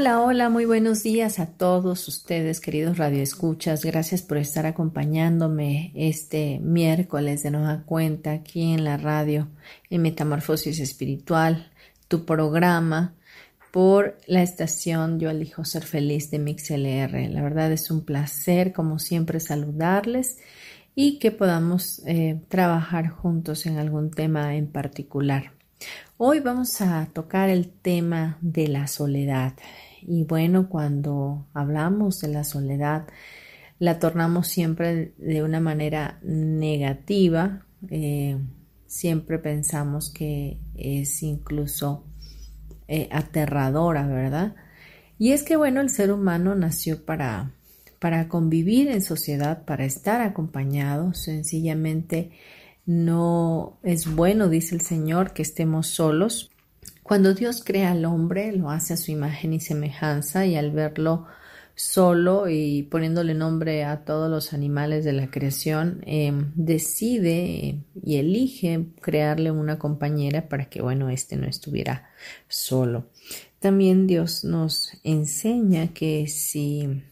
Hola, hola, muy buenos días a todos ustedes, queridos radioescuchas. Gracias por estar acompañándome este miércoles de nueva cuenta aquí en la radio en Metamorfosis Espiritual, tu programa por la estación Yo elijo ser feliz de MixLR. La verdad es un placer, como siempre, saludarles y que podamos eh, trabajar juntos en algún tema en particular. Hoy vamos a tocar el tema de la soledad. Y bueno, cuando hablamos de la soledad, la tornamos siempre de una manera negativa. Eh, siempre pensamos que es incluso eh, aterradora, ¿verdad? Y es que bueno, el ser humano nació para, para convivir en sociedad, para estar acompañado, sencillamente no es bueno, dice el Señor, que estemos solos. Cuando Dios crea al hombre, lo hace a su imagen y semejanza y al verlo solo y poniéndole nombre a todos los animales de la creación, em, decide y elige crearle una compañera para que, bueno, éste no estuviera solo. También Dios nos enseña que si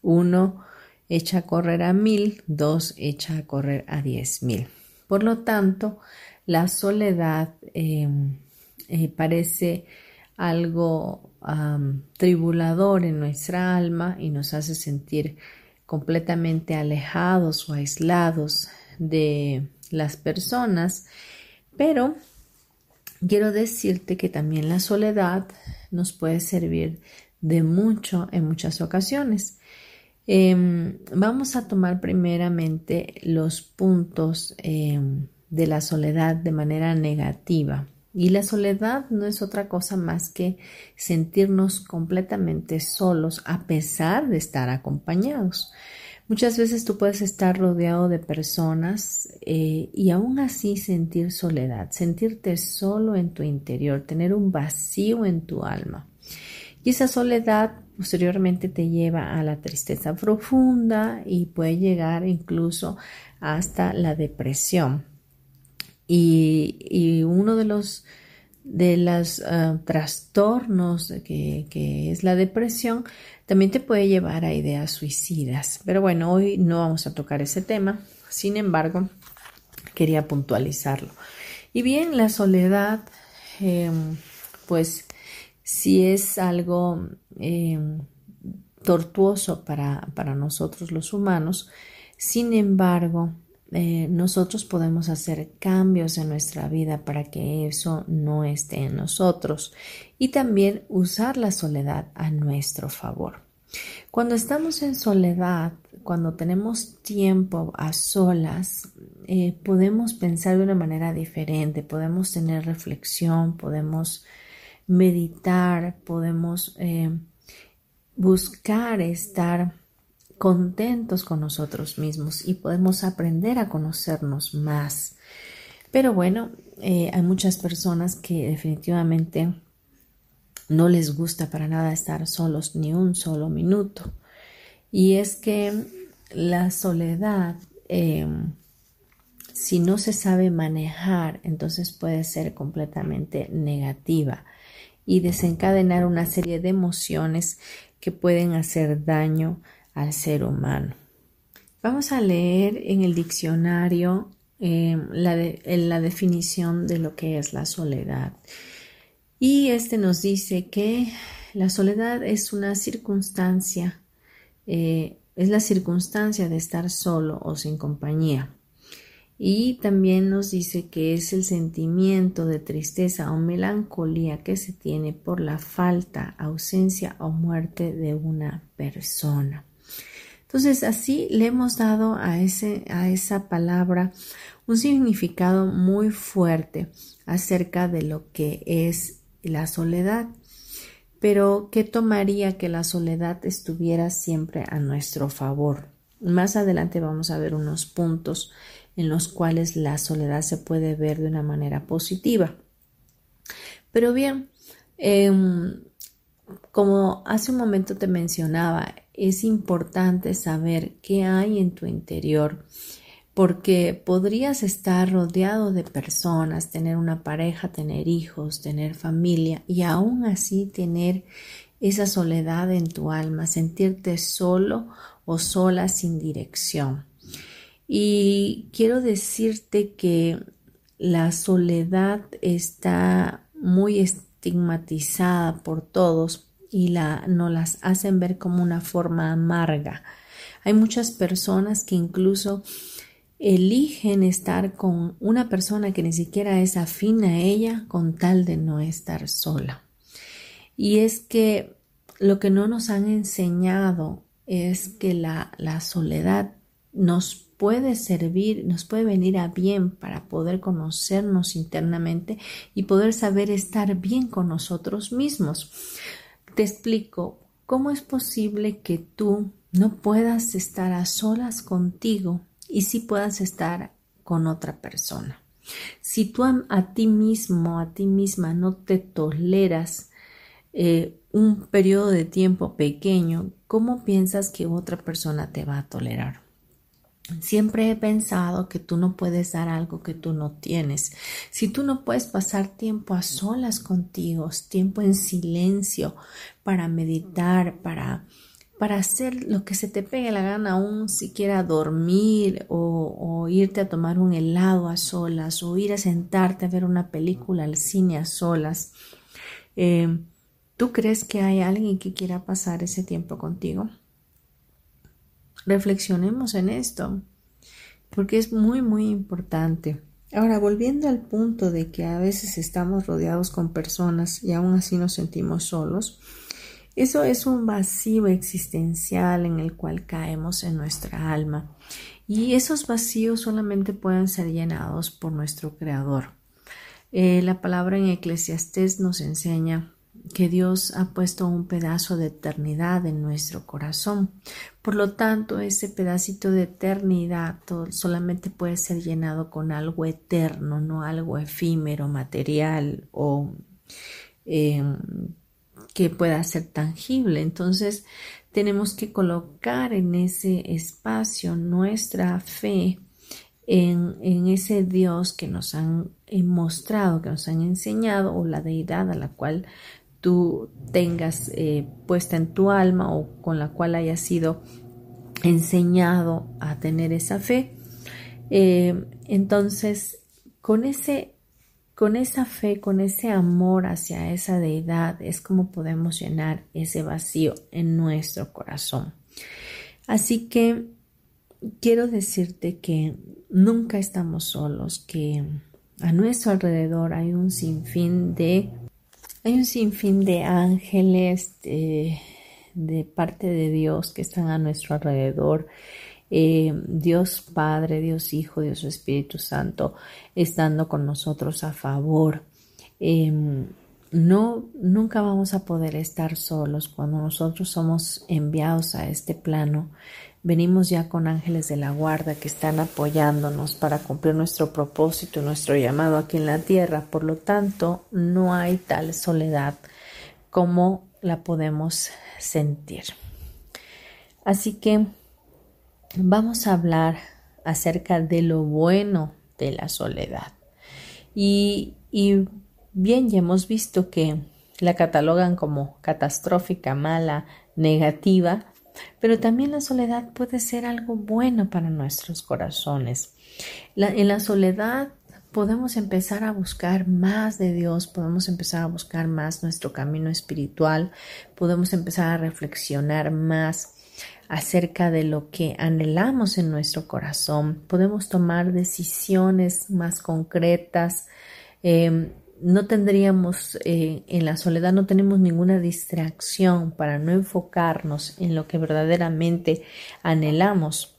uno echa a correr a mil, dos echa a correr a diez mil. Por lo tanto, la soledad em, eh, parece algo tribulador en nuestra alma y nos hace sentir completamente alejados o aislados de las personas, pero quiero decirte que también la soledad nos puede servir de mucho en muchas ocasiones. Em, vamos a tomar primeramente los puntos em, de la soledad de manera negativa. Y la soledad no es otra cosa más que sentirnos completamente solos a pesar de estar acompañados. Muchas veces tú puedes estar rodeado de personas eh, y aún así sentir soledad, sentirte solo en tu interior, tener un vacío en tu alma. Y esa soledad posteriormente te lleva a la tristeza profunda y puede llegar incluso hasta la depresión. Y, uno de los de los ah, trastornos que, que, es la depresión también te puede llevar a ideas suicidas. Pero bueno, hoy no vamos a tocar ese tema. Sin embargo, quería puntualizarlo. Y bien, la soledad, em, pues si es algo eh, tortuoso para, para, nosotros los humanos, sin embargo, eh, nosotros podemos hacer cambios en nuestra vida para que eso no esté en nosotros y también usar la soledad a nuestro favor. Cuando estamos en soledad, cuando tenemos tiempo a solas, eh, podemos pensar de una manera diferente, podemos tener reflexión, podemos meditar, podemos eh, buscar estar contentos con nosotros mismos y podemos aprender a conocernos más. Pero bueno, eh, hay muchas personas que definitivamente no les gusta para nada estar solos ni un solo minuto. Y es que la soledad, eh, si no se sabe manejar, entonces puede ser completamente negativa y desencadenar una serie de emociones que pueden hacer daño al ser humano. Vamos a leer en el diccionario em, la, definición de lo que es la soledad. Y este nos dice que la soledad es una circunstancia eh, es la circunstancia de estar solo o sin compañía. Y también nos dice que es el sentimiento de tristeza o melancolía que se tiene por la falta, ausencia o muerte de una persona. Entonces, así le hemos dado a, ese, a esa palabra un significado muy fuerte acerca de lo que es la soledad. Pero, ¿qué tomaría que la soledad estuviera siempre a nuestro favor? Más adelante vamos a ver unos puntos en los cuales la soledad se puede ver de una manera positiva. Pero bien, em, como hace un momento te mencionaba, es importante saber qué hay en tu interior porque podrías estar rodeado de personas, tener una pareja, tener hijos, tener familia y aún así tener esa soledad en tu alma, sentirte solo o sola sin dirección. Y quiero decirte que la soledad está muy estigmatizada por todos y la, no las hacen ver como una forma amarga. Hay muchas personas que incluso eligen estar con una persona que ni siquiera es afín a ella con tal de no estar sola. Y es que lo que no nos han enseñado es que la, la soledad nos puede servir, nos puede venir a bien para poder conocernos internamente y poder saber estar bien con nosotros mismos. Te explico, ¿cómo es posible que tú no puedas estar a solas contigo y si puedas estar con otra persona. Si tú a, ti mismo, a ti misma no te toleras eh, un periodo de tiempo pequeño, ¿cómo piensas que otra persona te va a tolerar? Siempre he pensado que tú no puedes dar algo que tú no tienes. Si tú no puedes pasar tiempo a solas contigo, tiempo en silencio para meditar, para para hacer lo que se te pegue la gana, aún siquiera dormir o, irte a tomar un helado a solas o ir a sentarte a ver una película al cine a solas. Eh, ¿Tú crees que hay alguien que quiera pasar ese tiempo contigo? Reflexionemos en esto, porque es muy, muy importante. Ahora, volviendo al punto de que a veces estamos rodeados con personas y aún así nos sentimos solos, eso es un vacío existencial en el cual caemos en nuestra alma y esos vacíos solamente pueden ser llenados por nuestro Creador. Eh, la palabra en Eclesiastés nos enseña que Dios ha puesto un pedazo de eternidad en nuestro corazón. Por lo tanto, ese pedacito de eternidad solamente puede ser llenado con algo eterno, no algo efímero, material o em, que pueda ser tangible. Entonces, tenemos que colocar en ese espacio nuestra fe en, en, ese Dios que nos han mostrado, que nos han enseñado, o la deidad a la cual tú tengas eh, puesta en tu alma o con la cual hayas sido enseñado a tener esa fe. Eh, entonces, con ese con esa fe, con ese amor hacia esa deidad, es como podemos llenar ese vacío en nuestro corazón. Así que quiero decirte que nunca estamos solos, que a nuestro alrededor hay un sinfín de hay un sinfín de ángeles de, de parte de Dios que están a nuestro alrededor eh, Dios Padre, Dios Hijo, Dios Espíritu Santo, estando con nosotros a favor. Em, no, nunca vamos a poder estar solos cuando nosotros somos enviados a este plano. Venimos ya con ángeles de la guarda que están apoyándonos para cumplir nuestro propósito, nuestro llamado aquí en la tierra. Por lo tanto, no hay tal soledad como la podemos sentir. Así que vamos a hablar acerca de lo bueno de la soledad. Y, bien, ya hemos visto que la catalogan como catastrófica, mala, negativa, pero también la soledad puede ser algo bueno para nuestros corazones. en la soledad podemos empezar a buscar más de Dios, podemos empezar a buscar más nuestro camino espiritual, podemos empezar a reflexionar más acerca de lo que anhelamos en nuestro corazón. Podemos tomar decisiones más concretas. Em, no tendríamos eh, en la soledad, no tenemos ninguna distracción para no enfocarnos en lo que verdaderamente anhelamos.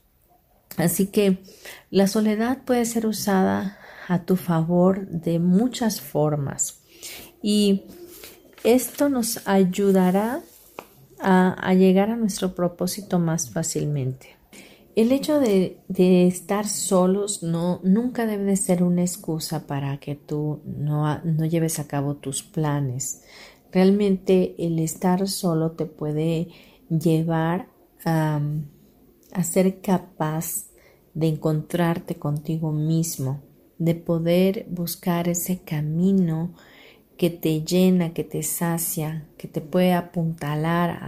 Así que la soledad puede ser usada a tu favor de muchas formas y esto nos ayudará a, llegar a nuestro propósito más fácilmente. El hecho de, estar solos no, nunca debe ser una excusa para que tú no, no lleves a cabo tus planes. Realmente el estar solo te puede llevar a ser capaz de encontrarte contigo mismo, de poder buscar ese camino que te llena, que te sacia, que te puede apuntalar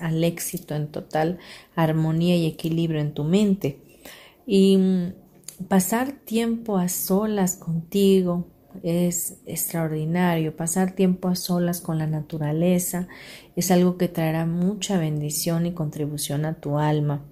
al éxito en total armonía y equilibrio en tu mente. Y mm, pasar tiempo a solas contigo es extraordinario. Pasar tiempo a solas con la naturaleza es algo que traerá mucha bendición y contribución a tu alma.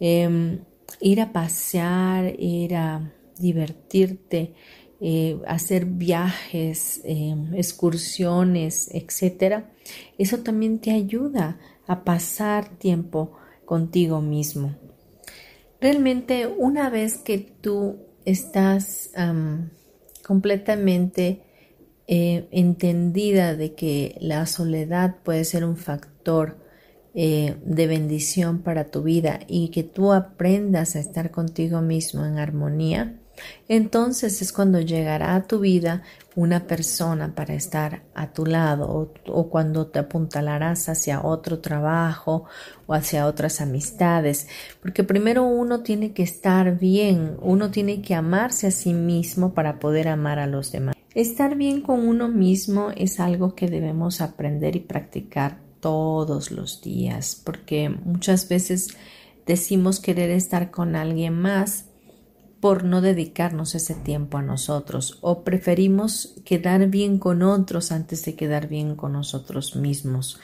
Em, ir a pasear, ir a divertirte, eh, hacer viajes, eh, excursiones, etcétera, eso también te ayuda a pasar tiempo contigo mismo. Realmente una vez que tú estás completamente eh, entendida de que la soledad puede ser un factor de bendición para tu vida y que tú aprendas a estar contigo mismo en armonía, entonces es cuando llegará a tu vida una persona para estar a tu lado o, cuando te apuntalarás hacia otro trabajo o hacia otras amistades. Porque primero uno tiene que estar bien, uno tiene que amarse a sí mismo para poder amar a los demás. Estar bien con uno mismo es algo que debemos aprender y practicar todos los días, porque muchas veces decimos querer estar con alguien más, por no dedicarnos ese tiempo a nosotros o preferimos quedar bien con otros antes de quedar bien con nosotros mismos.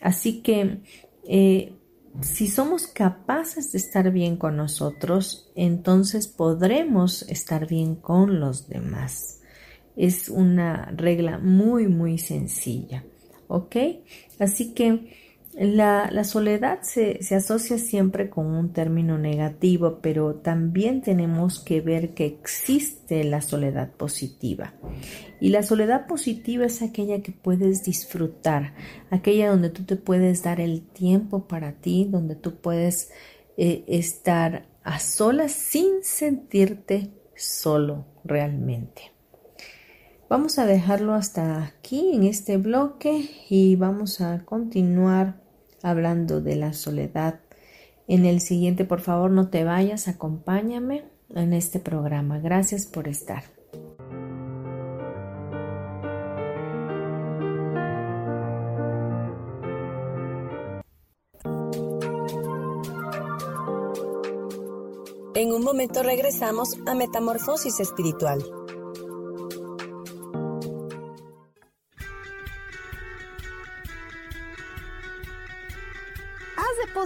Así que eh, si somos capaces de estar bien con nosotros, entonces podremos estar bien con los demás. Es una regla muy, muy sencilla. ¿Ok? Así que la, soledad se, asocia siempre con un término negativo, pero también tenemos que ver que existe la soledad positiva. Y la soledad positiva es aquella que puedes disfrutar, aquella donde tú te puedes dar el tiempo para ti, donde tú puedes eh, estar a solas sin sentirte solo realmente. Vamos a dejarlo hasta aquí en este bloque y vamos a continuar hablando de la soledad. En el siguiente, por favor, no te vayas, acompáñame en este programa. Gracias por estar. En un momento regresamos a Metamorfosis Espiritual.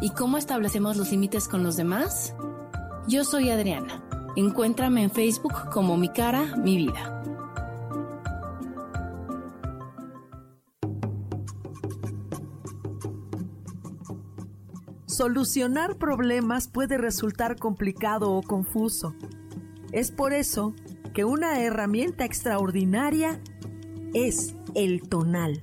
Y cómo establecemos los límites con los demás? Yo soy Adriana. Encuéntrame en Facebook como Mi Cara, Mi Vida. Solucionar problemas puede resultar complicado o confuso. Es por eso que una herramienta extraordinaria es el tonal.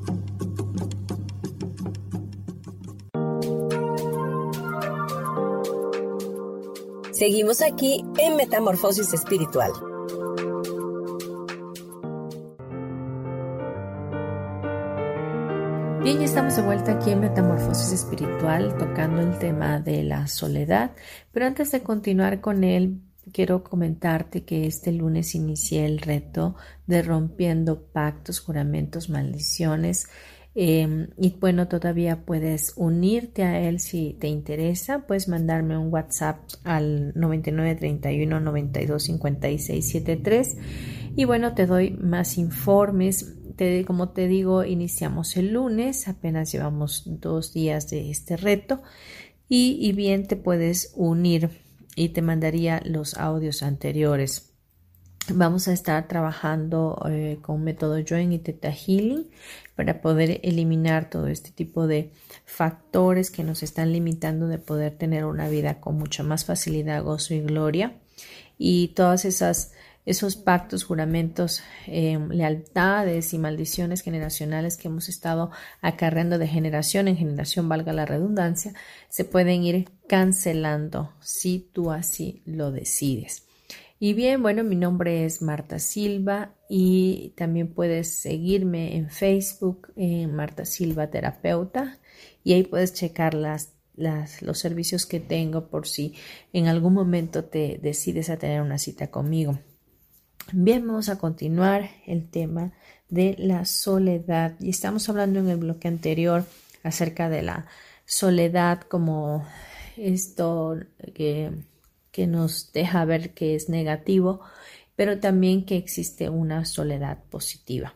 Seguimos aquí en Metamorfosis Espiritual. Bien, ya estamos de vuelta aquí en Metamorfosis Espiritual tocando el tema de la soledad, pero antes de continuar con él, quiero comentarte que este lunes inicié el reto de rompiendo pactos, juramentos, maldiciones. Em, y bueno, todavía puedes unirte a él si te interesa. Puedes mandarme un WhatsApp al 9931 92 73. Y bueno, te doy más informes. Te, como te digo, iniciamos el lunes, apenas llevamos dos días de este reto. Y bien, te puedes unir y te mandaría los audios anteriores. Vamos a estar trabajando eh, con método Join y Theta Healing para poder eliminar todo este tipo de factores que nos están limitando de poder tener una vida con mucha más facilidad, gozo y gloria. Y todas esas esos pactos, juramentos, eh, lealtades y maldiciones generacionales que hemos estado acarreando de generación en generación, valga la redundancia, se pueden ir cancelando si tú así lo decides. Y bien, bueno, mi nombre es Marta Silva y también puedes seguirme en Facebook en Marta Silva Terapeuta y ahí puedes checar las, los servicios que tengo por si en algún momento te decides a tener una cita conmigo. Bien, vamos a continuar el tema de la soledad y estamos hablando en el bloque anterior acerca de la soledad como esto que, que nos deja ver que es negativo, pero también que existe una soledad positiva.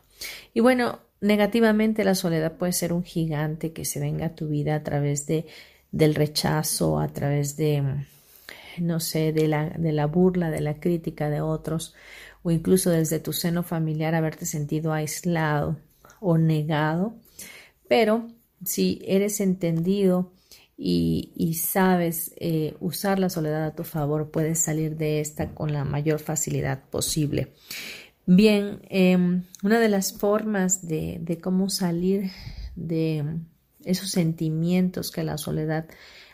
Y bueno, negativamente la soledad puede ser un gigante que se venga a tu vida a través de, del rechazo, a través de, no sé, de la, de la burla, de la crítica de otros, o incluso desde tu seno familiar haberte sentido aislado o negado. Pero si eres entendido y, sabes eh, usar la soledad a tu favor, puedes salir de esta con la mayor facilidad posible. Bien, em, una de las formas de, cómo salir de esos sentimientos que la soledad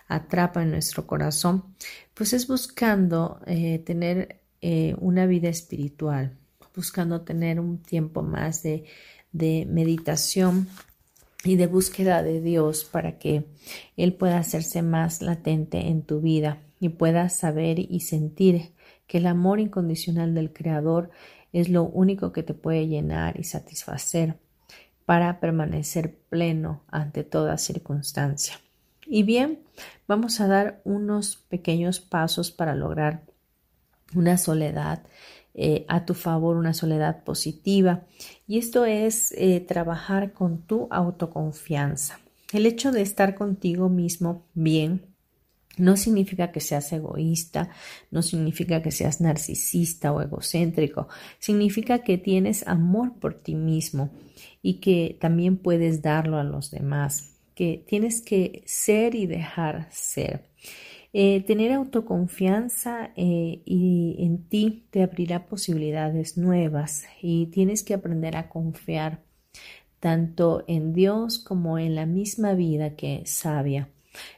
atrapa en nuestro corazón, pues es buscando eh, tener eh, una vida espiritual, buscando tener un tiempo más de meditación y de búsqueda de Dios para que Él pueda hacerse más latente en tu vida y puedas saber y sentir que el amor incondicional del Creador es lo único que te puede llenar y satisfacer para permanecer pleno ante toda circunstancia. Y bien, vamos a dar unos pequeños pasos para lograr una soledad eh, a tu favor, una soledad positiva. Y esto es eh, trabajar con tu autoconfianza. El hecho de estar contigo mismo bien no significa que seas egoísta, no significa que seas narcisista o egocéntrico, significa que tienes amor por ti mismo y que también puedes darlo a los demás, que tienes que ser y dejar ser. Eh, tener autoconfianza eh, y en ti te abrirá posibilidades nuevas y tienes que aprender a confiar tanto en Dios como en la misma vida que sabia.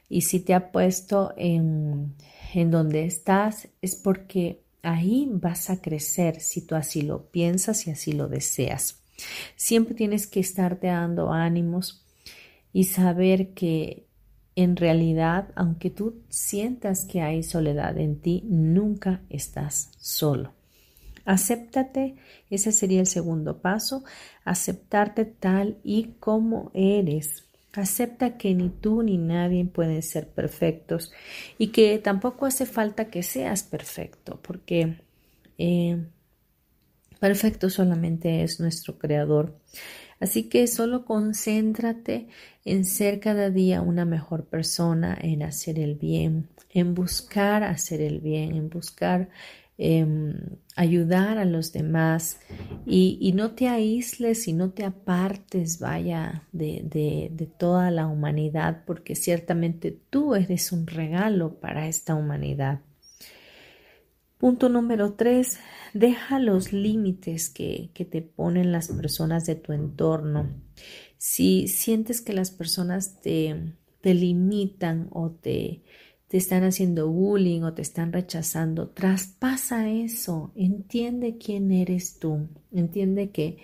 Y si te ha puesto en, en donde estás es porque ahí vas a crecer si tú así lo piensas y así lo deseas. Siempre tienes que estarte dando ánimos y saber que en realidad, aunque tú sientas que hay soledad en ti, nunca estás solo. Acéptate, ese sería el segundo paso, aceptarte tal y como eres. Acepta que ni tú ni nadie pueden ser perfectos y que tampoco hace falta que seas perfecto, porque eh, perfecto solamente es nuestro Creador. Así que solo concéntrate en ser cada día una mejor persona, en hacer el bien, en buscar hacer el bien, en buscar Em, ayudar a los demás y, no te aísles y no te apartes, vaya, de, de toda la humanidad, porque ciertamente tú eres un regalo para esta humanidad. Punto número tres, deja los límites que, te ponen las personas de tu entorno. Si sientes que las personas te, te limitan o te, te están haciendo bullying o te están rechazando, traspasa eso, entiende quién eres tú, entiende que,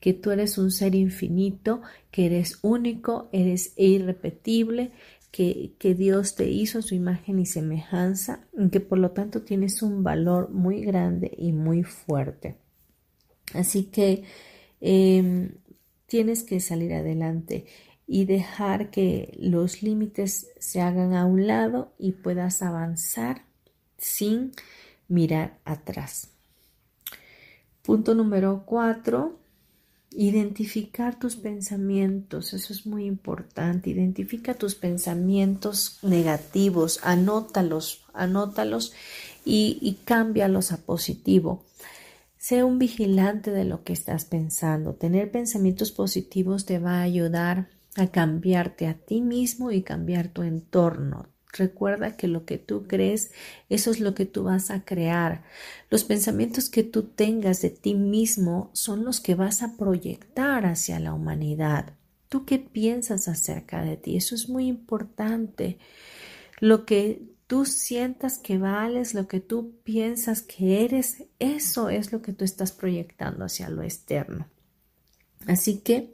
que tú eres un ser infinito, que eres único, eres irrepetible, que, Dios te hizo su imagen y semejanza, que por lo tanto tienes un valor muy grande y muy fuerte. Así que em, tienes que salir adelante y dejar que los límites se hagan a un lado y puedas avanzar sin mirar atrás. Punto número cuatro, identificar tus pensamientos. Eso es muy importante. Identifica tus pensamientos negativos, anótalos, anótalos y, y cámbialos a positivo. Sé un vigilante de lo que estás pensando. Tener pensamientos positivos te va a ayudar a cambiarte a ti mismo y cambiar tu entorno. Recuerda que lo que tú crees, eso es lo que tú vas a crear. Los pensamientos que tú tengas de ti mismo son los que vas a proyectar hacia la humanidad. ¿Tú qué piensas acerca de ti? Eso es muy importante. Lo que tú sientas que vales, lo que tú piensas que eres, eso es lo que tú estás proyectando hacia lo externo. Así que,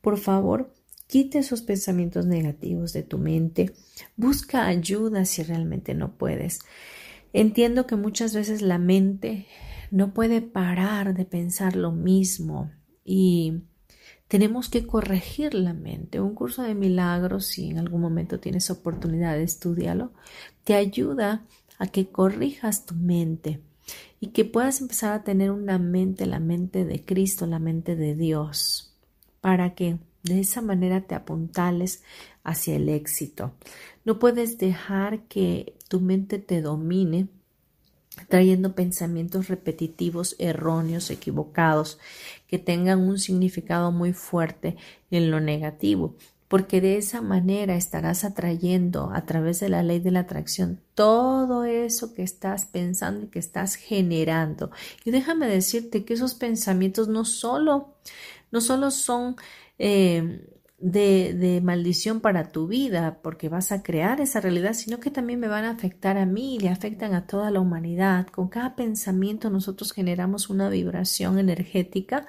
por favor, Quita esos pensamientos negativos de tu mente. Busca ayuda si realmente no puedes. Entiendo que muchas veces la mente no puede parar de pensar lo mismo y tenemos que corregir la mente. Un curso de milagros, si en algún momento tienes oportunidad de estudiarlo, te ayuda a que corrijas tu mente y que puedas empezar a tener una mente, la mente de Cristo, la mente de Dios, para que de esa manera te apuntales hacia el éxito. No puedes dejar que tu mente te domine trayendo pensamientos repetitivos, erróneos, equivocados, que tengan un significado muy fuerte en lo negativo, porque de esa manera estarás atrayendo a través de la ley de la atracción todo eso que estás pensando y que estás generando. Y déjame decirte que esos pensamientos no solo, no solo son de, de, maldición para tu vida, porque vas a crear esa realidad, sino que también me van a afectar a mí y le afectan a toda la humanidad. Con cada pensamiento nosotros generamos una vibración energética,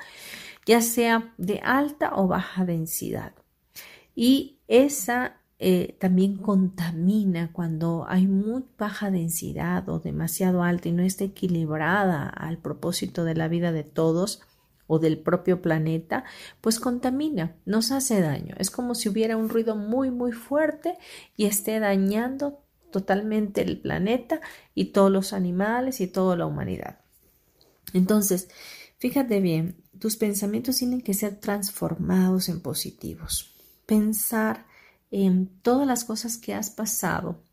ya sea de alta o baja densidad. Y esa eh, también contamina cuando hay muy baja densidad o demasiado alta y no está equilibrada al propósito de la vida de todos o del propio planeta, pues contamina, nos hace daño. Es como si hubiera un ruido muy, muy fuerte y esté dañando totalmente el planeta y todos los animales y toda la humanidad. Entonces, fíjate bien, tus pensamientos tienen que ser transformados en positivos. Pensar en todas las cosas que has pasado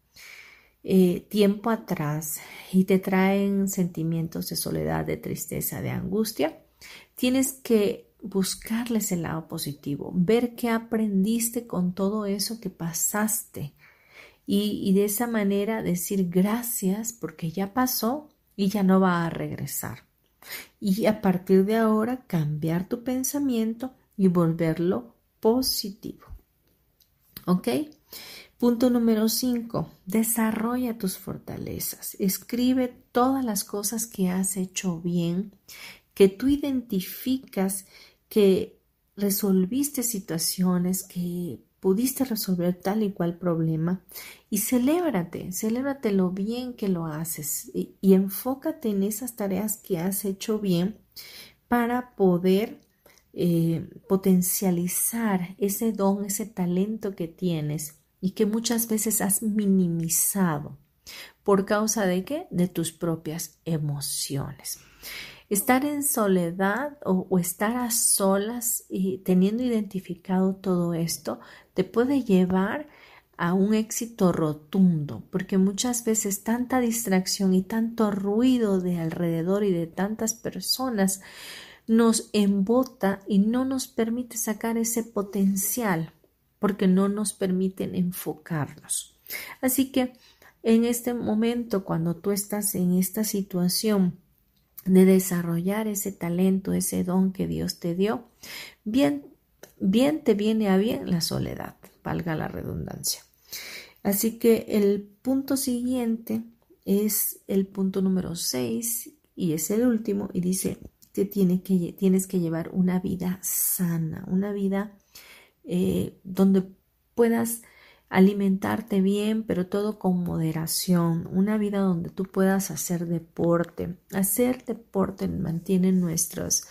eh, tiempo atrás y te traen sentimientos de soledad, de tristeza, de angustia, Tienes que buscarles el lado positivo, ver qué aprendiste con todo eso que pasaste y, de esa manera decir gracias porque ya pasó y ya no va a regresar. Y a partir de ahora cambiar tu pensamiento y volverlo positivo. ¿Ok? Punto número 5. Desarrolla tus fortalezas. Escribe todas las cosas que has hecho bien que tú identificas que resolviste situaciones, que pudiste resolver tal y cual problema y celébrate, celébrate lo bien que lo haces y, enfócate en esas tareas que has hecho bien para poder eh, potencializar ese don, ese talento que tienes y que muchas veces has minimizado. ¿Por causa de qué? De tus propias emociones. Estar en soledad o, estar a solas y teniendo identificado todo esto te puede llevar a un éxito rotundo, porque muchas veces tanta distracción y tanto ruido de alrededor y de tantas personas nos embota y no nos permite sacar ese potencial, porque no nos permiten enfocarnos. Así que en este momento, cuando tú estás en esta situación de desarrollar ese talento, ese don que Dios te dio, bien, bien te viene a bien la soledad, valga la redundancia. Así que el punto siguiente es el punto número 6 y es el último y dice que, tienes que llevar una vida sana, una vida eh, donde puedas alimentarte bien, pero todo con moderación, una vida donde tú puedas hacer deporte. Hacer deporte mantiene nuestras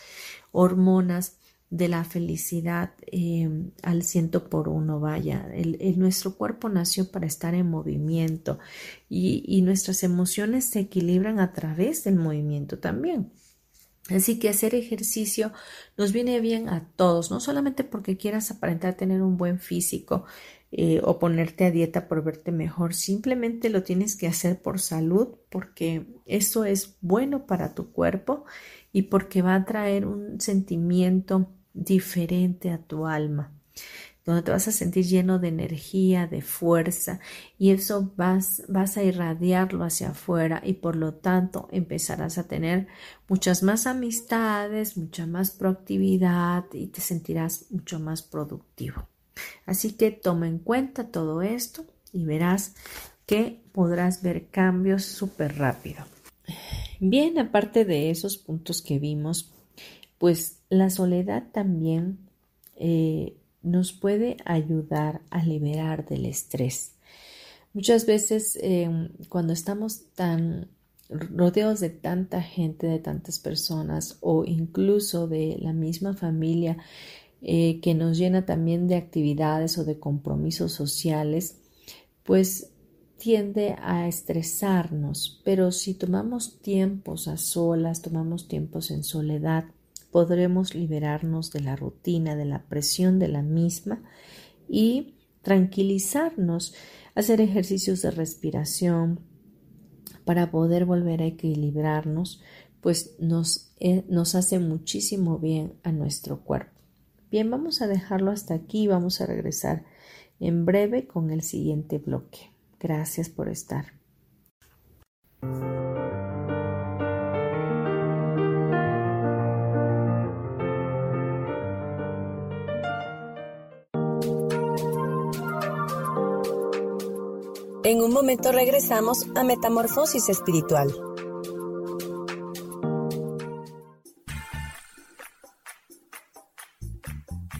hormonas de la felicidad eh, al ciento por uno, vaya. El, nuestro cuerpo nació para estar en movimiento y, y nuestras emociones se equilibran a través del movimiento también. Así que hacer ejercicio nos viene bien a todos, no solamente porque quieras aparentar tener un buen físico, eh, o ponerte a dieta por verte mejor. Simplemente lo tienes que hacer por salud porque eso es bueno para tu cuerpo y porque va a traer un sentimiento diferente a tu alma donde te vas a sentir lleno de energía, de fuerza, y eso vas, vas a irradiarlo hacia afuera y por lo tanto empezarás a tener muchas más amistades, mucha más proactividad y te sentirás mucho más productivo. Así que toma en cuenta todo esto y verás que podrás ver cambios súper rápido. Bien, aparte de esos puntos que vimos, pues la soledad también eh, nos puede ayudar a liberar del estrés. Muchas veces em, cuando estamos tan rodeados de tanta gente, de tantas personas o incluso de la misma familia, eh, que nos llena también de actividades o de compromisos sociales, pues tiende a estresarnos, pero si tomamos tiempos a solas, tomamos tiempos en soledad, podremos liberarnos de la rutina, de la presión de la misma y tranquilizarnos, hacer ejercicios de respiración para poder volver a equilibrarnos, pues nos, eh, nos hace muchísimo bien a nuestro cuerpo. Bien, vamos a dejarlo hasta aquí y vamos a regresar en breve con el siguiente bloque. Gracias por estar. En un momento regresamos a Metamorfosis Espiritual.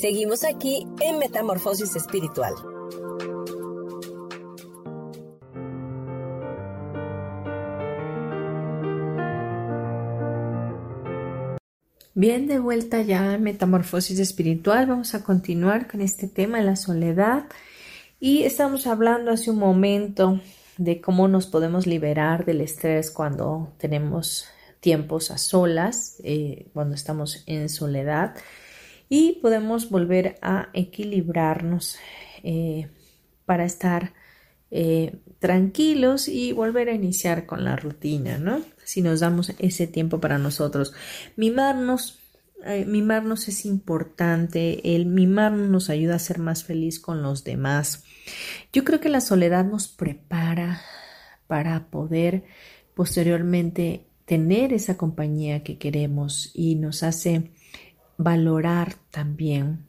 Seguimos aquí en Metamorfosis Espiritual. Bien, de vuelta ya en Metamorfosis Espiritual, vamos a continuar con este tema de la soledad. Y estamos hablando hace un momento de cómo nos podemos liberar del estrés cuando tenemos tiempos a solas, eh, cuando estamos en soledad y podemos volver a equilibrarnos eh, para estar eh, tranquilos y volver a iniciar con la rutina, ¿no? Si nos damos ese tiempo para nosotros. Mimarnos, eh, mimarnos es importante, el mimarnos nos ayuda a ser más feliz con los demás. Yo creo que la soledad nos prepara para poder posteriormente tener esa compañía que queremos y nos hace valorar también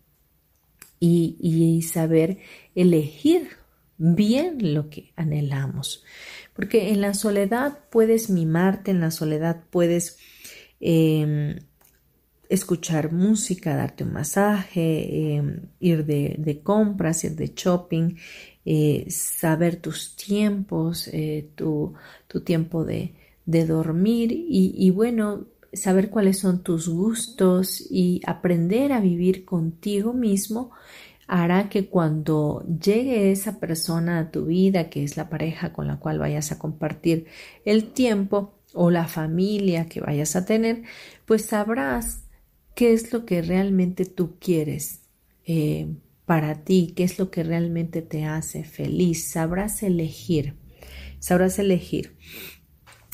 y, y saber elegir bien lo que anhelamos. Porque en la soledad puedes mimarte, en la soledad puedes em, escuchar música, darte un masaje, em, ir de, compras, ir de shopping, eh, saber tus tiempos, eh, tu, tiempo de, dormir y, y bueno, saber cuáles son tus gustos y aprender a vivir contigo mismo hará que cuando llegue esa persona a tu vida, que es la pareja con la cual vayas a compartir el tiempo o la familia que vayas a tener, pues sabrás qué es lo que realmente tú quieres eh, para ti, qué es lo que realmente te hace feliz, sabrás elegir, sabrás elegir.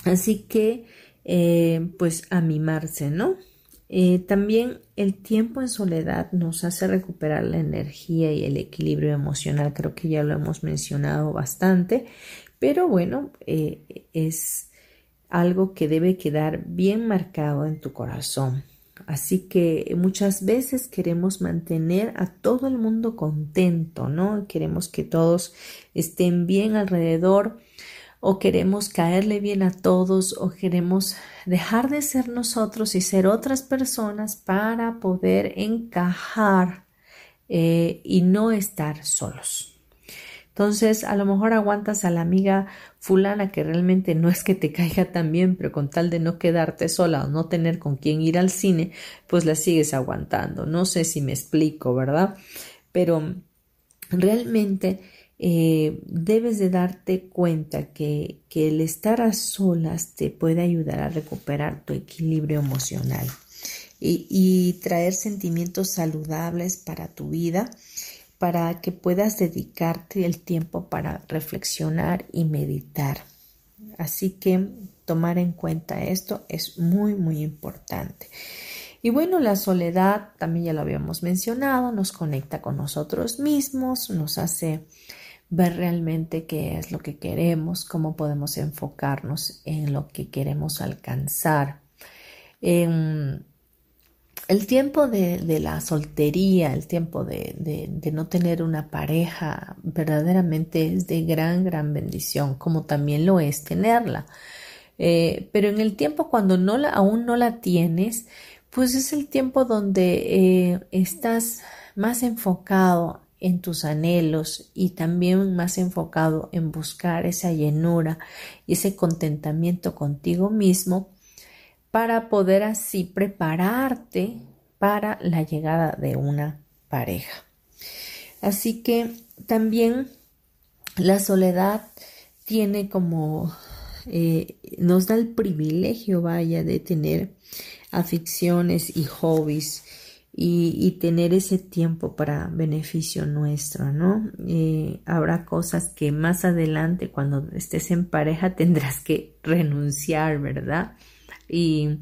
Así que, eh, pues a mimarse, ¿no? Eh, también el tiempo en soledad nos hace recuperar la energía y el equilibrio emocional. Creo que ya lo hemos mencionado bastante, pero bueno, eh, es algo que debe quedar bien marcado en tu corazón. Así que muchas veces queremos mantener a todo el mundo contento, ¿no? Queremos que todos estén bien alrededor o queremos caerle bien a todos o queremos dejar de ser nosotros y ser otras personas para poder encajar eh, y no estar solos. Entonces, a lo mejor aguantas a la amiga fulana que realmente no es que te caiga tan bien, pero con tal de no quedarte sola o no tener con quién ir al cine, pues la sigues aguantando. No sé si me explico, ¿verdad? Pero realmente eh, debes de darte cuenta que, que el estar a solas te puede ayudar a recuperar tu equilibrio emocional y, y traer sentimientos saludables para tu vida para que puedas dedicarte el tiempo para reflexionar y meditar. Así que tomar en cuenta esto es muy, muy importante. Y bueno, la soledad, también ya lo habíamos mencionado, nos conecta con nosotros mismos, nos hace ver realmente qué es lo que queremos, cómo podemos enfocarnos en lo que queremos alcanzar. el tiempo de, la soltería, el tiempo de, no tener una pareja, verdaderamente es de gran, gran bendición, como también lo es tenerla. Eh, pero en el tiempo cuando aún no la tienes, pues es el tiempo donde eh, estás más enfocado en tus anhelos y también más enfocado en buscar esa llenura y ese contentamiento contigo mismo para poder así prepararte para la llegada de una pareja. Así que también la soledad tiene como, eh, nos da el privilegio, vaya, de tener aficiones y hobbies y, tener ese tiempo para beneficio nuestro, ¿no? Eh, habrá cosas que más adelante, cuando estés en pareja, tendrás que renunciar, ¿verdad? Y,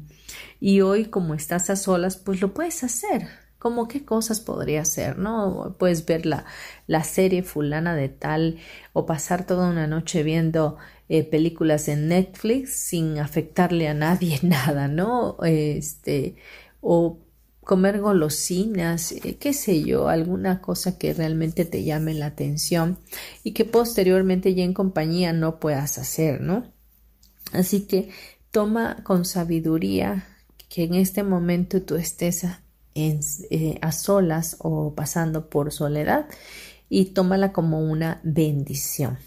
y hoy, como estás a solas, pues lo puedes hacer. ¿Cómo qué cosas podría hacer, no? Puedes ver la, la serie fulana de tal o pasar toda una noche viendo eh, películas en Netflix sin afectarle a nadie nada, ¿no? Este, o comer golosinas, eh, qué sé yo, alguna cosa que realmente te llame la atención y que posteriormente ya en compañía no puedas hacer, ¿no? Así que toma con sabiduría que en este momento tú estés a, eh, a solas o pasando por soledad y tómala como una bendición.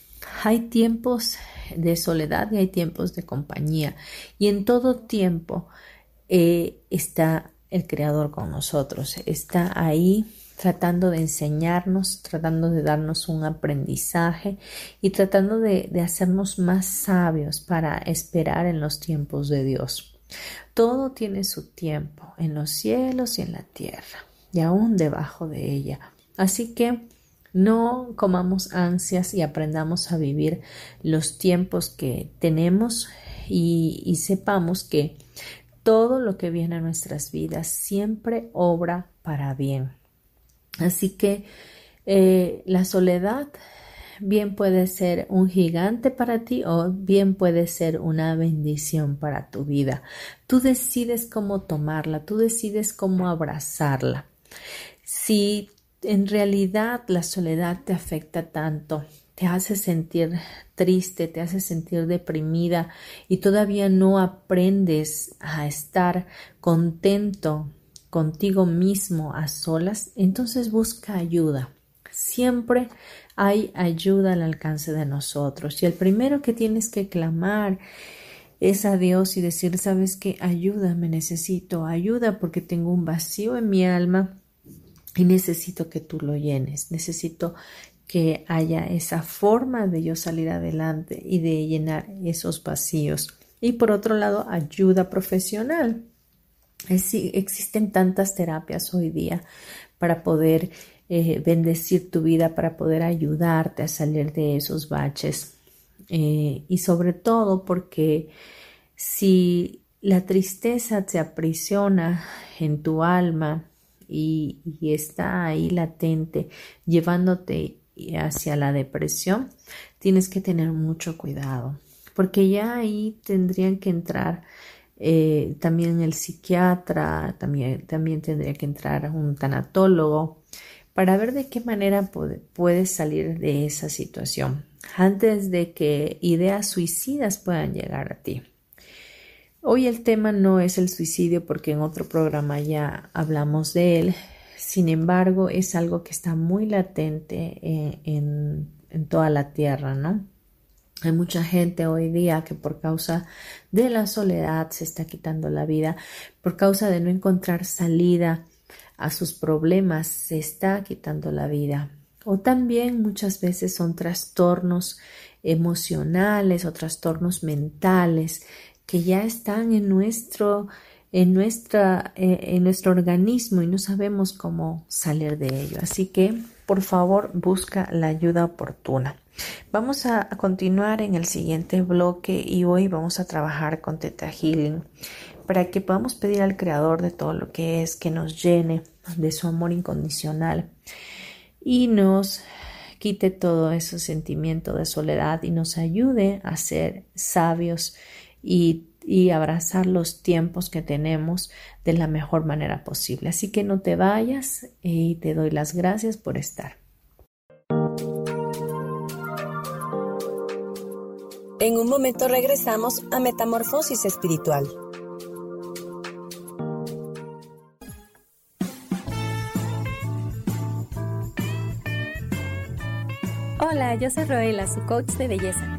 Hay tiempos de soledad y hay tiempos de compañía y en todo tiempo eh, está el Creador con nosotros, está ahí tratando de enseñarnos, tratando de darnos un aprendizaje y tratando de, hacernos más sabios para esperar en los tiempos de Dios. Todo tiene su tiempo en los cielos y en la tierra y aún debajo de ella. Así que no comamos ansias y aprendamos a vivir los tiempos que tenemos y sepamos que todo lo que viene a nuestras vidas siempre obra para bien. Así que eh, la soledad bien puede ser un gigante para ti o bien puede ser una bendición para tu vida. Tú decides cómo tomarla, tú decides cómo abrazarla. Si en realidad la soledad te afecta tanto, te hace sentir triste, te hace sentir deprimida y todavía no aprendes a estar contento contigo mismo a solas, entonces busca ayuda. Siempre hay ayuda al alcance de nosotros y el primero que tienes que clamar es a Dios y decir, sabes que ayuda, me necesito ayuda porque tengo un vacío en mi alma y necesito que tú lo llenes, necesito que haya esa forma de yo salir adelante y de llenar esos vacíos. Y por otro lado, ayuda profesional. existen tantas terapias hoy día para poder eh, bendecir tu vida, para poder ayudarte a salir de esos baches. Eh, y sobre todo porque si la tristeza te aprisiona en tu alma y está ahí latente, llevándote hacia la depresión, tienes que tener mucho cuidado, porque ya ahí tendrían que entrar eh, también el psiquiatra, también, también tendría que entrar un tanatólogo para ver de qué manera puedes salir de esa situación antes de que ideas suicidas puedan llegar a ti. Hoy el tema no es el suicidio porque en otro programa ya hablamos de él, sin embargo, es algo que está muy latente eh, en, toda la tierra, ¿no? Hay mucha gente hoy día que por causa de la soledad se está quitando la vida, por causa de no encontrar salida a sus problemas se está quitando la vida. O también muchas veces son trastornos emocionales o trastornos mentales que ya están en nuestro en, nuestra, eh, en nuestro organismo y no sabemos cómo salir de ello. Así que, por favor, busca la ayuda oportuna. Vamos a, continuar en el siguiente bloque y hoy vamos a trabajar con Teta Healing para que podamos pedir al Creador de todo lo que es que nos llene de su amor incondicional y nos quite todo ese sentimiento de soledad y nos ayude a ser sabios y y abrazar los tiempos que tenemos de la mejor manera posible. Así que no te vayas y te doy las gracias por estar. En un momento regresamos a Metamorfosis Espiritual. Hola, yo soy Roela, su coach de belleza.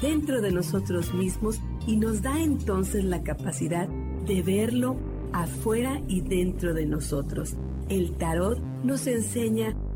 dentro de nosotros mismos y nos da entonces la capacidad de verlo afuera y dentro de nosotros. El tarot nos enseña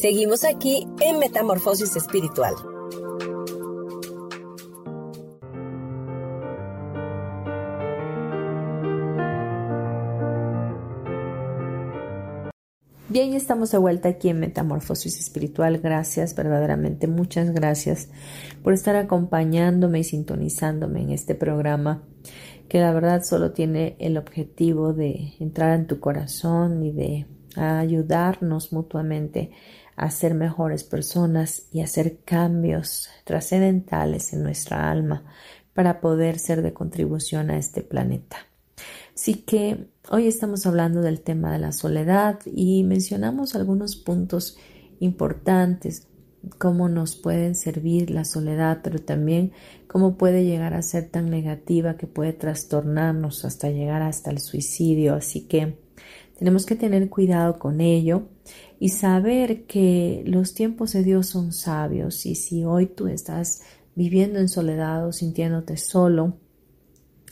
Seguimos aquí en Metamorfosis Espiritual. Bien, estamos de vuelta aquí en Metamorfosis Espiritual. Gracias, verdaderamente muchas gracias por estar acompañándome y sintonizándome en este programa que la verdad solo tiene el objetivo de entrar en tu corazón y de ayudarnos mutuamente a ser mejores personas y hacer cambios trascendentales en nuestra alma para poder ser de contribución a este planeta. Así que hoy estamos hablando del tema de la soledad y mencionamos algunos puntos importantes, cómo nos pueden servir la soledad, pero también cómo puede llegar a ser tan negativa que puede trastornarnos hasta llegar hasta el suicidio. Así que tenemos que tener cuidado con ello y saber que los tiempos de Dios son sabios y si hoy tú estás viviendo en soledad o sintiéndote solo,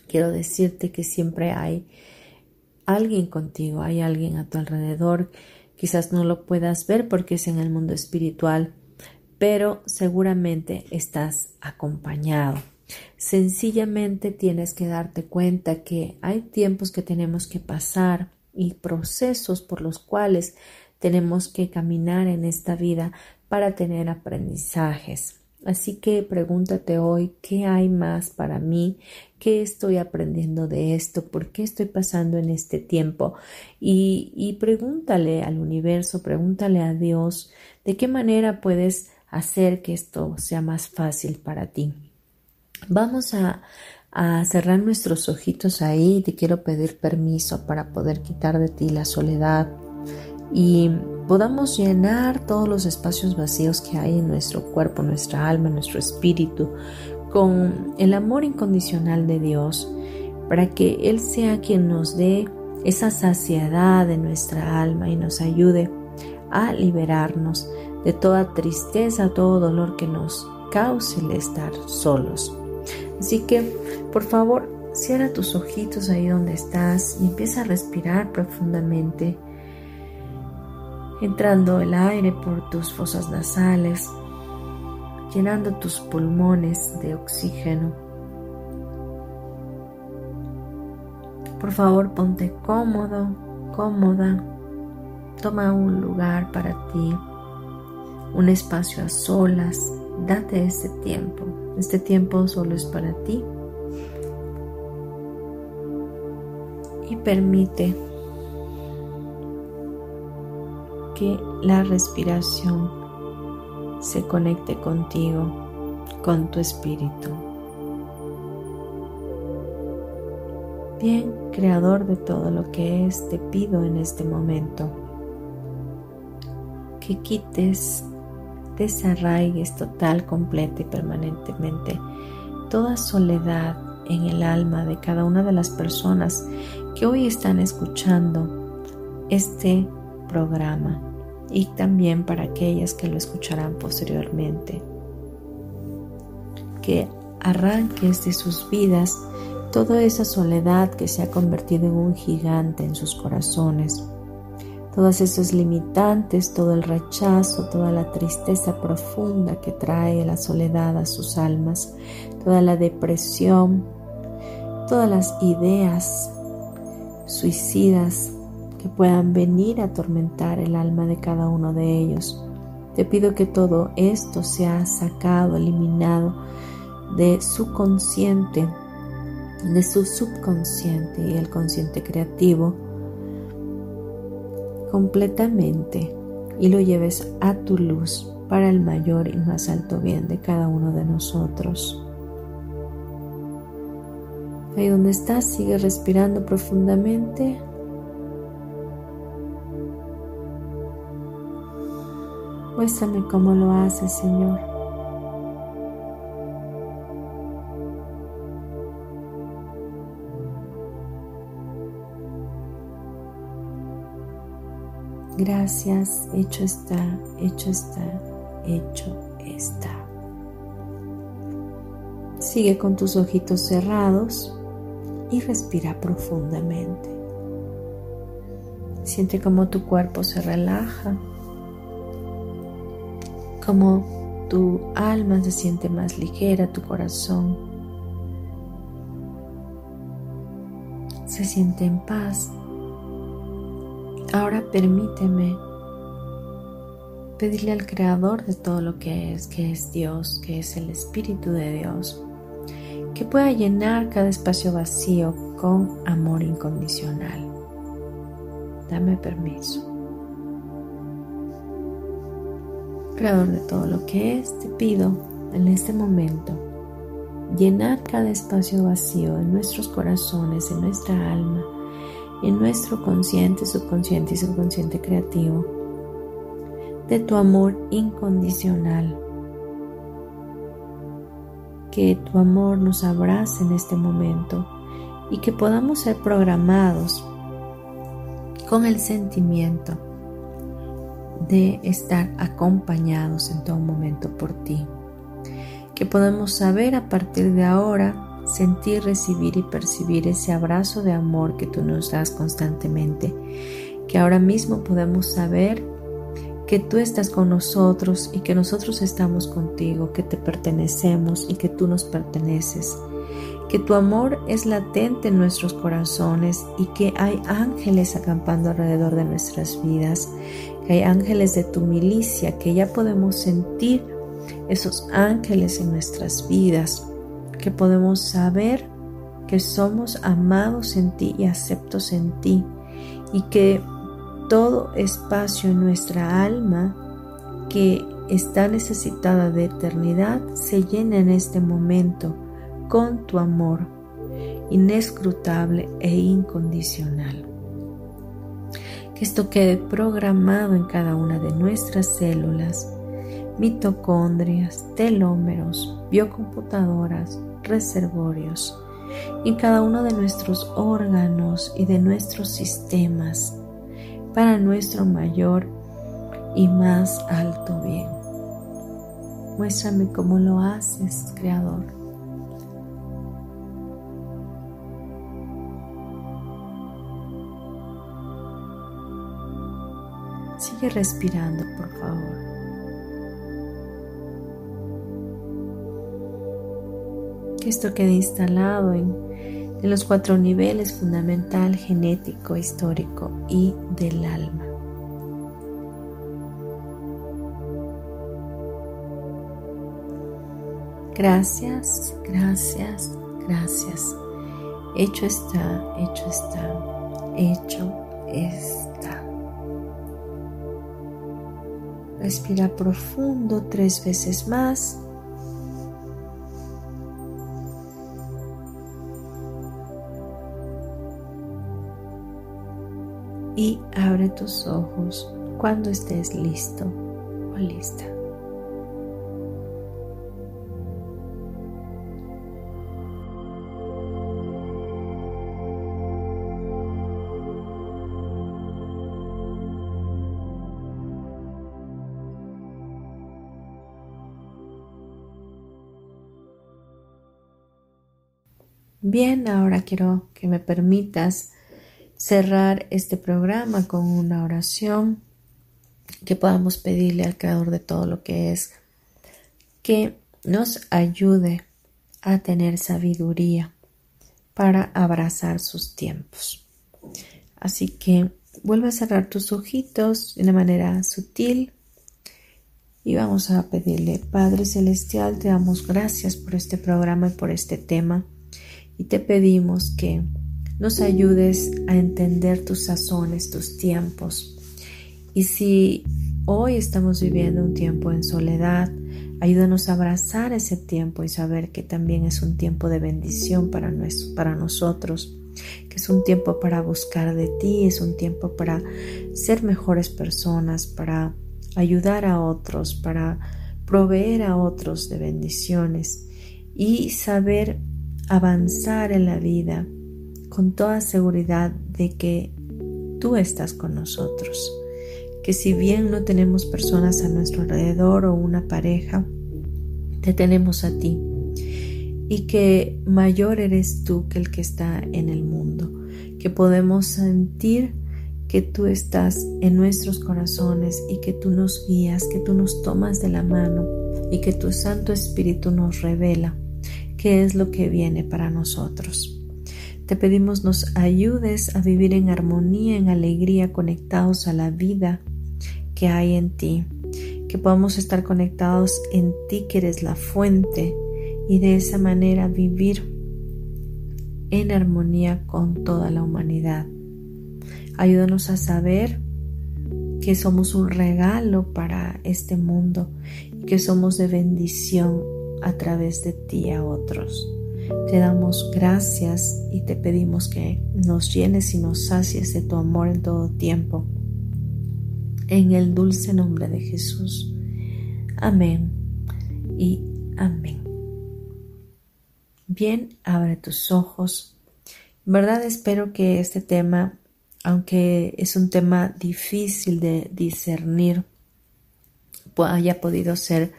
quiero decirte que siempre hay alguien contigo, hay alguien a tu alrededor. Quizás no lo puedas ver porque es en el mundo espiritual, pero seguramente estás acompañado. Sencillamente tienes que darte cuenta que hay tiempos que tenemos que pasar y procesos por los cuales tenemos que caminar en esta vida para tener aprendizajes. Así que pregúntate hoy qué hay más para mí, qué estoy aprendiendo de esto, por qué estoy pasando en este tiempo y, pregúntale al universo, pregúntale a Dios de qué manera puedes hacer que esto sea más fácil para ti. Vamos a, a cerrar nuestros ojitos ahí. Te quiero pedir permiso para poder quitar de ti la soledad y podamos llenar todos los espacios vacíos que hay en nuestro cuerpo, nuestra alma, nuestro espíritu, con el amor incondicional de Dios, para que Él sea quien nos dé esa saciedad de nuestra alma y nos ayude a liberarnos de toda tristeza, todo dolor que nos cause el estar solos. Así que, por favor, cierra tus ojitos ahí donde estás y empieza a respirar profundamente entrando el aire por tus fosas nasales, llenando tus pulmones de oxígeno. Por favor, ponte cómodo, cómoda. Toma un lugar para ti, un espacio a solas. Date este tiempo. Este tiempo solo es para ti. Y permite que la respiración se conecte contigo, con tu espíritu. Bien, creador de todo lo que es, te pido en este momento que quites, desarraigues total, completa y permanentemente toda soledad en el alma de cada una de las personas que hoy están escuchando este programa y también para aquellas que lo escucharán posteriormente. Que arranques de sus vidas toda esa soledad que se ha convertido en un gigante en sus corazones, todas esas limitantes, todo el rechazo, toda la tristeza profunda que trae la soledad a sus almas, toda la depresión, todas las ideas suicidas que puedan venir a atormentar el alma de cada uno de ellos. Te pido que todo esto sea sacado, eliminado de su consciente, de su subconsciente y el consciente creativo completamente y lo lleves a tu luz para el mayor y más alto bien de cada uno de nosotros. Ahí donde estás, sigue respirando profundamente Muéstrame cómo lo haces, Señor. Gracias, hecho está, hecho está, hecho está. Sigue con tus ojitos cerrados y respira profundamente. Siente cómo tu cuerpo se relaja como tu alma se siente más ligera, tu corazón se siente en paz. Ahora permíteme pedirle al Creador de todo lo que es, que es Dios, que es el Espíritu de Dios, que pueda llenar cada espacio vacío con amor incondicional. Dame permiso. Creador de todo lo que es, te pido en este momento llenar cada espacio vacío en nuestros corazones, en nuestra alma, en nuestro consciente, subconsciente y subconsciente creativo, de tu amor incondicional. Que tu amor nos abrace en este momento y que podamos ser programados con el sentimiento de estar acompañados en todo momento por ti. Que podemos saber a partir de ahora sentir, recibir y percibir ese abrazo de amor que tú nos das constantemente. Que ahora mismo podemos saber que tú estás con nosotros y que nosotros estamos contigo, que te pertenecemos y que tú nos perteneces. Que tu amor es latente en nuestros corazones y que hay ángeles acampando alrededor de nuestras vidas hay ángeles de tu milicia, que ya podemos sentir esos ángeles en nuestras vidas, que podemos saber que somos amados en ti y aceptos en ti y que todo espacio en nuestra alma que está necesitada de eternidad se llena en este momento con tu amor, inescrutable e incondicional. Que esto quede programado en cada una de nuestras células, mitocondrias, telómeros, biocomputadoras, reservorios, en cada uno de nuestros órganos y de nuestros sistemas para nuestro mayor y más alto bien. Muéstrame cómo lo haces, Creador. Sigue respirando, por favor. Que esto quede instalado en, en los cuatro niveles fundamental, genético, histórico y del alma. Gracias, gracias, gracias. Hecho está, hecho está, hecho está. Respira profundo tres veces más. Y abre tus ojos cuando estés listo o lista. Bien, ahora quiero que me permitas cerrar este programa con una oración que podamos pedirle al Creador de todo lo que es que nos ayude a tener sabiduría para abrazar sus tiempos. Así que vuelve a cerrar tus ojitos de una manera sutil y vamos a pedirle, Padre Celestial, te damos gracias por este programa y por este tema y te pedimos que nos ayudes a entender tus sazones, tus tiempos. Y si hoy estamos viviendo un tiempo en soledad, ayúdanos a abrazar ese tiempo y saber que también es un tiempo de bendición para, para nosotros, que es un tiempo para buscar de ti, es un tiempo para ser mejores personas, para ayudar a otros, para proveer a otros de bendiciones y saber avanzar en la vida con toda seguridad de que tú estás con nosotros, que si bien no tenemos personas a nuestro alrededor o una pareja, te tenemos a ti. Y que mayor eres tú que el que está en el mundo, que podemos sentir que tú estás en nuestros corazones y que tú nos guías, que tú nos tomas de la mano y que tu Santo Espíritu nos revela qué es lo que viene para nosotros. Te pedimos nos ayudes a vivir en armonía, en alegría, conectados a la vida que hay en ti, que podamos estar conectados en ti que eres la fuente y de esa manera vivir en armonía con toda la humanidad. Ayúdanos a saber que somos un regalo para este mundo y que somos de bendición a través de ti a otros. Te damos gracias y te pedimos que nos llenes y nos sacies de tu amor en todo tiempo. En el dulce nombre de Jesús. Amén y amén. Bien, abre tus ojos. En verdad espero que este tema, aunque es un tema difícil de discernir, haya podido ser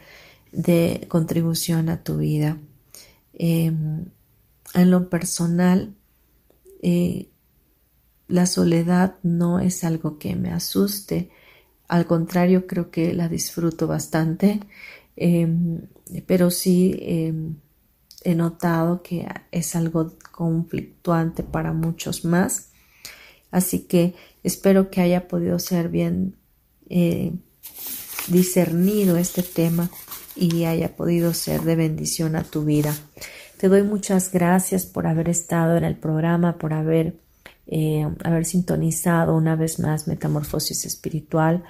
de contribución a tu vida. Em, en lo personal, eh, la soledad no es algo que me asuste, al contrario, creo que la disfruto bastante, em, pero sí em, he notado que es algo conflictuante para muchos más. Así que espero que haya podido ser bien eh, discernido este tema y haya podido ser de bendición a tu vida. Te doy muchas gracias por haber estado en el programa, por haber, eh, haber sintonizado una vez más Metamorfosis Espiritual.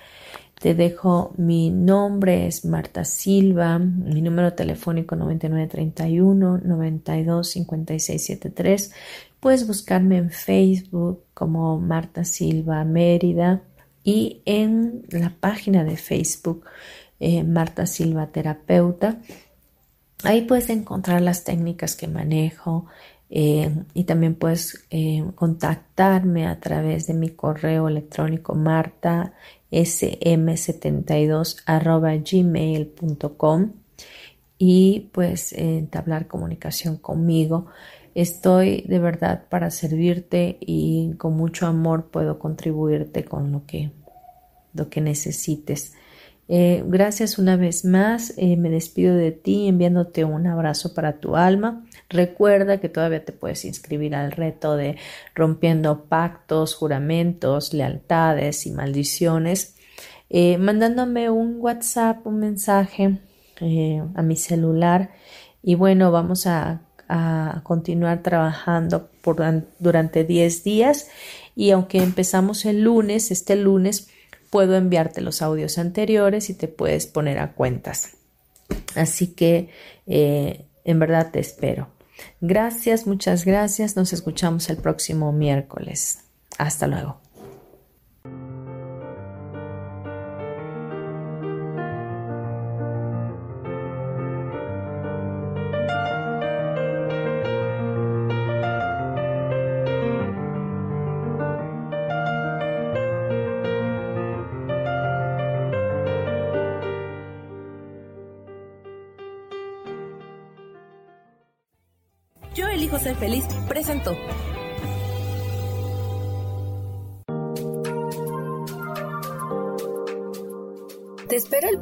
te dejo mi nombre, es Marta Silva, mi número telefónico 9931 92 Puedes buscarme en Facebook como Marta Silva Mérida y en la página de Facebook eh, Marta Silva Terapeuta. Ahí puedes encontrar las técnicas que manejo eh, y también puedes eh, contactarme a través de mi correo electrónico marta sm72 gmail.com y pues entablar comunicación conmigo. Estoy de verdad para servirte y con mucho amor puedo contribuirte con lo que, lo que necesites. Eh, gracias una vez más. Eh, me despido de ti enviándote un abrazo para tu alma. Recuerda que todavía te puedes inscribir al reto de rompiendo pactos, juramentos, lealtades y maldiciones, eh, mandándome un WhatsApp, un mensaje a mi celular. Y bueno, vamos a, continuar trabajando por, durante 10 días. Y aunque empezamos el lunes, este lunes, puedo enviarte los audios anteriores y te puedes poner a cuentas. Así que eh, en verdad te espero. Gracias, muchas gracias. Nos escuchamos el próximo miércoles. Hasta luego.